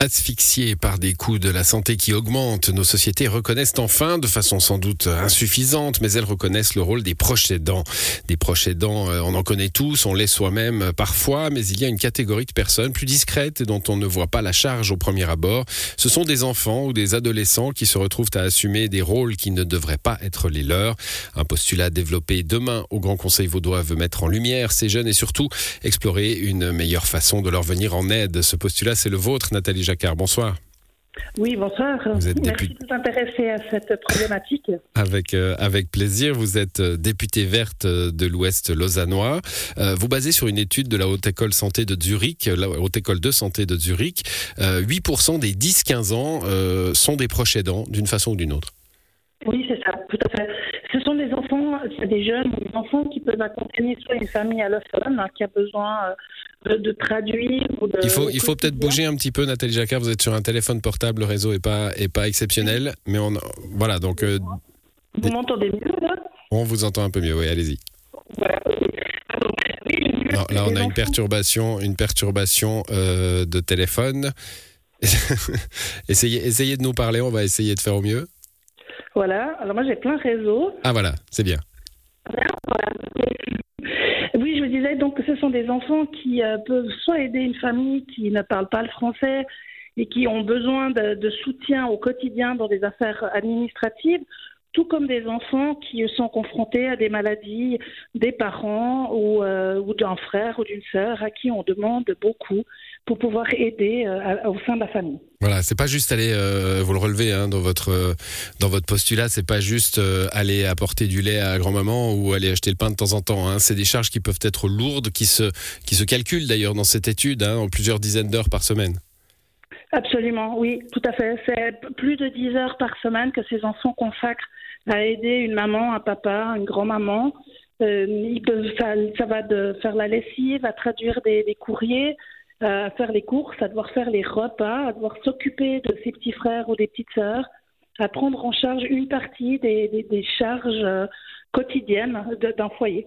Asphyxiés par des coûts de la santé qui augmentent, nos sociétés reconnaissent enfin, de façon sans doute insuffisante, mais elles reconnaissent le rôle des proches aidants. Des proches aidants, euh, on en connaît tous, on l'est soi-même euh, parfois, mais il y a une catégorie de personnes plus discrètes dont on ne voit pas la charge au premier abord. Ce sont des enfants ou des adolescents qui se retrouvent à assumer des rôles qui ne devraient pas être les leurs. Un postulat développé demain au Grand Conseil vaudois veut mettre en lumière ces jeunes et surtout explorer une meilleure façon de leur venir en aide. Ce postulat, c'est le vôtre, Nathalie Jacquard. Bonsoir. Oui, bonsoir. Vous êtes Merci député- de vous intéresser à cette problématique. Avec, euh, avec plaisir, vous êtes euh, députée verte euh, de l'Ouest lausannois. Euh, vous basez sur une étude de la Haute École Santé de Zurich, la Haute École de Santé de Zurich. Euh, 8% des 10-15 ans sont des proches aidants d'une façon ou d'une autre. Oui, c'est ça, tout à fait. Ce sont des enfants, c'est des jeunes ou des enfants qui peuvent accompagner soit une famille allophone hein, qui a besoin euh, de, de traduire ou de. Il faut, il faut peut-être bouger un petit peu, Nathalie Jacquard. Vous êtes sur un téléphone portable, le réseau est pas, est pas exceptionnel. Mais on, voilà, donc euh, Vous m'entendez mieux là? On vous entend un peu mieux. Oui, allez-y. Voilà. Non, là, on a une perturbation, une perturbation euh, de téléphone. essayez, essayez de nous parler, on va essayer de faire au mieux. Voilà, alors moi j'ai plein réseau. Ah voilà, c'est bien. Oui, je vous disais donc que ce sont des enfants qui euh, peuvent soit aider une famille qui ne parle pas le français et qui ont besoin de, de soutien au quotidien dans des affaires administratives, tout comme des enfants qui sont confrontés à des maladies des parents ou, euh, ou d'un frère ou d'une sœur à qui on demande beaucoup pour pouvoir aider euh, au sein de la famille. Voilà, c'est pas juste aller, euh, vous le relevez hein, dans votre dans votre postulat, c'est pas juste aller apporter du lait à grand-maman ou aller acheter le pain de temps en temps. Hein. C'est des charges qui peuvent être lourdes, qui se qui se calculent d'ailleurs dans cette étude, hein, en plusieurs dizaines d'heures par semaine. Absolument, oui, tout à fait. C'est plus de 10 heures par semaine que ces enfants consacrent à aider une maman, un papa, une grand-maman. Euh, ils ça, va de faire la lessive, à traduire des, courriers, à faire les courses, à devoir faire les repas, à devoir s'occuper de ses petits frères ou des petites sœurs, à prendre en charge une partie des, charges euh, quotidiennes d'un foyer.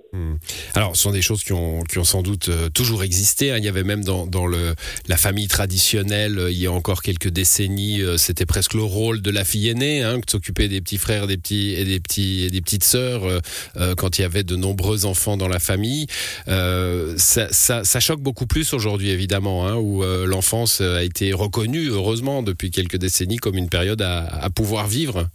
Alors, ce sont des choses qui ont, qui ont sans doute euh, toujours existé. hein. Il y avait même dans, le, la famille traditionnelle, euh, il y a encore quelques décennies, euh, c'était presque le rôle de la fille aînée, hein, de s'occuper des petits frères des petits, et des, petits, et des petites sœurs quand il y avait de nombreux enfants dans la famille. Ça, choque beaucoup plus aujourd'hui, évidemment, hein, où l'enfance a été reconnue, heureusement, depuis quelques décennies, comme une période à pouvoir vivre.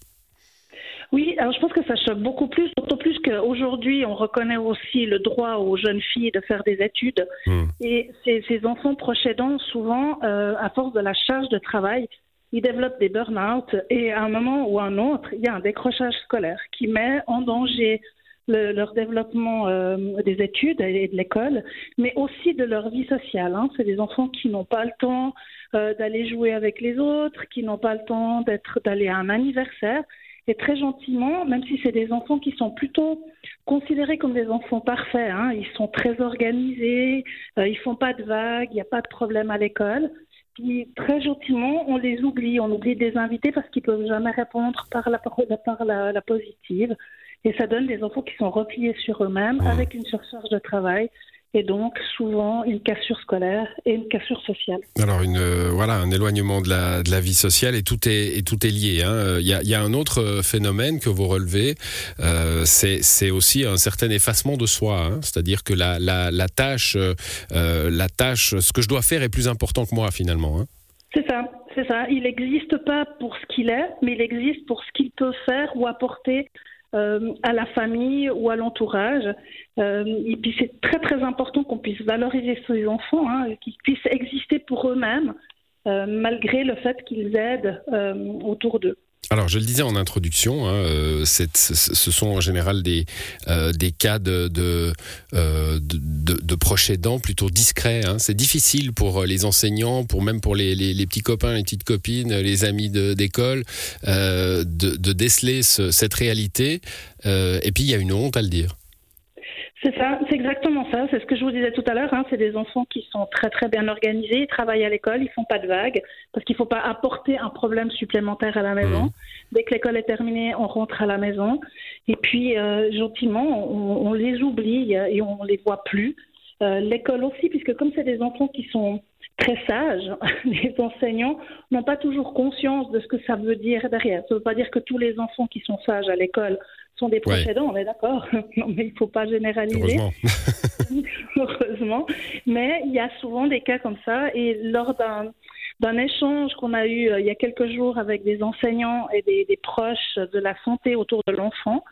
Alors je pense que ça choque beaucoup plus, d'autant plus qu'aujourd'hui, on reconnaît aussi le droit aux jeunes filles de faire des études. Hmm. Et ces, ces enfants proches aidants, souvent, euh, à force de la charge de travail, ils développent des burn-out et à un moment ou à un autre, il y a un décrochage scolaire qui met en danger le- leur développement euh, des études et de l'école, mais aussi de leur vie sociale. hein. C'est des enfants qui n'ont pas le temps euh, d'aller jouer avec les autres, qui n'ont pas le temps d'être d'aller à un anniversaire. Et très gentiment, même si c'est des enfants qui sont plutôt considérés comme des enfants parfaits, hein, ils sont très organisés, euh, ils font pas de vagues, il n'y a pas de problème à l'école. Puis très gentiment, on les oublie, on oublie de les inviter parce qu'ils peuvent jamais répondre par la, par la, la positive. Et ça donne des enfants qui sont repliés sur eux-mêmes avec une surcharge de travail et donc souvent une cassure scolaire et une cassure sociale. Alors une euh, voilà un éloignement de la de la vie sociale et tout est et tout est lié. hein. Il y a y a un autre euh, phénomène que vous relevez, euh, c'est aussi un certain effacement de soi. hein. C'est-à-dire que la la la tâche euh, euh, la tâche ce que je dois faire est plus important que moi finalement. hein. C'est ça, c'est ça. Il n'existe pas pour ce qu'il est, mais il existe pour ce qu'il peut faire ou apporter euh, à la famille ou à l'entourage. Euh, et puis c'est très très important qu'on puisse valoriser ces enfants, hein, qu'ils puissent exister pour eux-mêmes, euh, malgré le fait qu'ils aident autour d'eux. Alors, je le disais en introduction, hein, euh, ce sont en général des, euh, des cas de, de, euh, de, de- plutôt discrets. hein. C'est difficile pour les enseignants, pour même pour les, les- les petits copains, les petites copines, les amis d'école, euh, de, de déceler ce- cette réalité. Euh, et puis, il y a une honte à le dire. C'est ça, c'est exactement ça. C'est ce que je vous disais tout à l'heure. Hein. C'est des enfants qui sont très très bien organisés, ils travaillent à l'école, ils font pas de vagues parce qu'il faut pas apporter un problème supplémentaire à la maison. Mhm. Dès que l'école est terminée, on rentre à la maison et puis euh, gentiment on, on les oublie et on les voit plus. l'école aussi, puisque comme c'est des enfants qui sont très sages, les enseignants n'ont pas toujours conscience de ce que ça veut dire derrière. Ça ne veut pas dire que tous les enfants qui sont sages à l'école sont des précédents, on est d'accord. non, mais il ne faut pas généraliser. Heureusement. Heureusement. Mais il y a souvent des cas comme ça. Et lors d'un d'un échange qu'on a eu euh, il y a quelques jours avec des enseignants et des, des proches de la santé autour de l'enfant,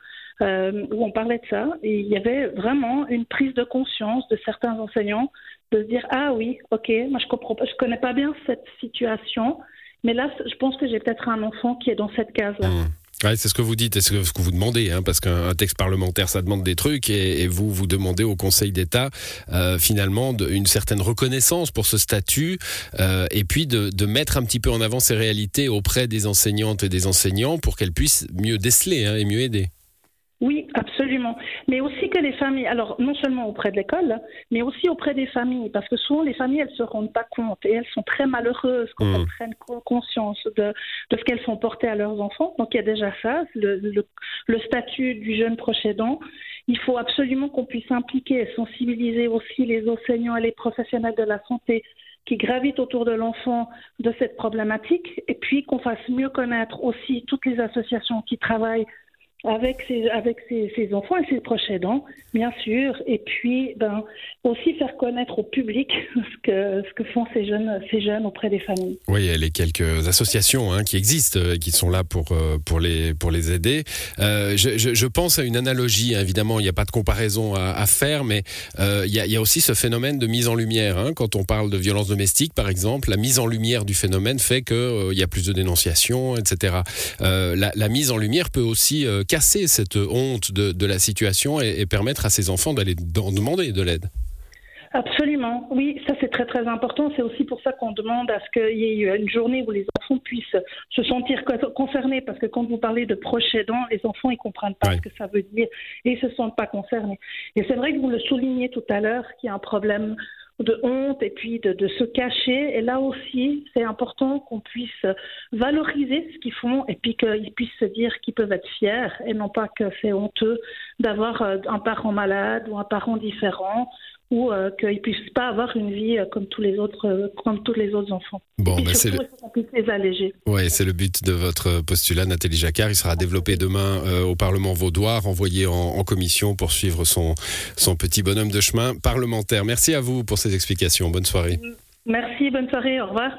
euh, où on parlait de ça, et il y avait vraiment une prise de conscience de certains enseignants de se dire ah oui, ok, moi je comprends pas, je connais pas bien cette situation, mais là je pense que j'ai peut-être un enfant qui est dans cette case-là. Mmh. C'est ce que vous dites et c'est ce que vous demandez, hein, parce qu'un texte parlementaire, ça demande des trucs, et, vous, vous demandez au Conseil d'État, euh, finalement, une certaine reconnaissance pour ce statut, euh, et puis de, de, mettre un petit peu en avant ces réalités auprès des enseignantes et des enseignants pour qu'elles puissent mieux déceler hein, et mieux aider. Absolument. Mais aussi que les familles, alors non seulement auprès de l'école, mais aussi auprès des familles, parce que souvent les familles, elles se rendent pas compte et elles sont très malheureuses quand mmh. elles prennent conscience de, de ce qu'elles font porter à leurs enfants. Donc il y a déjà ça, le, le, le statut du jeune proche aidant. Il faut absolument qu'on puisse impliquer et sensibiliser aussi les enseignants et les professionnels de la santé qui gravitent autour de l'enfant de cette problématique, et puis qu'on fasse mieux connaître aussi toutes les associations qui travaillent avec ses, avec ses, enfants et ses proches aidants, bien sûr, et puis ben, aussi faire connaître au public ce que, ce que font ces jeunes, ces jeunes auprès des familles. Oui, il y a les quelques associations hein, qui existent, euh, qui sont là pour, euh, pour, les, pour les aider. Euh, je, je, pense à une analogie, hein, évidemment, il n'y a pas de comparaison à, faire, mais il, y a, aussi ce phénomène de mise en lumière. Hein, quand on parle de violence domestique, par exemple, la mise en lumière du phénomène fait qu'il euh, y a plus de dénonciations, etc. La, mise en lumière peut aussi casser cette honte de, de la situation et, et, permettre à ces enfants d'aller demander de l'aide. Absolument, oui, ça c'est très très important. C'est aussi pour ça qu'on demande à ce qu'il y ait une journée où les enfants puissent se sentir concernés, parce que quand vous parlez de proches aidants, les enfants ils comprennent pas ouais. ce que ça veut dire et ils se sentent pas concernés. Et c'est vrai que vous le soulignez tout à l'heure qu'il y a un problème de honte et puis de, se cacher. Et là aussi, c'est important qu'on puisse valoriser ce qu'ils font et puis qu'ils puissent se dire qu'ils peuvent être fiers et non pas que c'est honteux d'avoir euh, un parent malade ou un parent différent ou euh, qu'ils puissent pas avoir une vie euh, comme tous les autres, euh, comme tous les autres enfants. Bon, ben c'est le... les alléger. Ouais, c'est le but de votre postulat, Nathalie Jacquard. Il sera développé demain euh, au Parlement vaudois, renvoyé en, en, commission pour suivre son, son petit bonhomme de chemin parlementaire. Merci à vous pour ces explications. Bonne soirée. Merci, bonne soirée. Au revoir.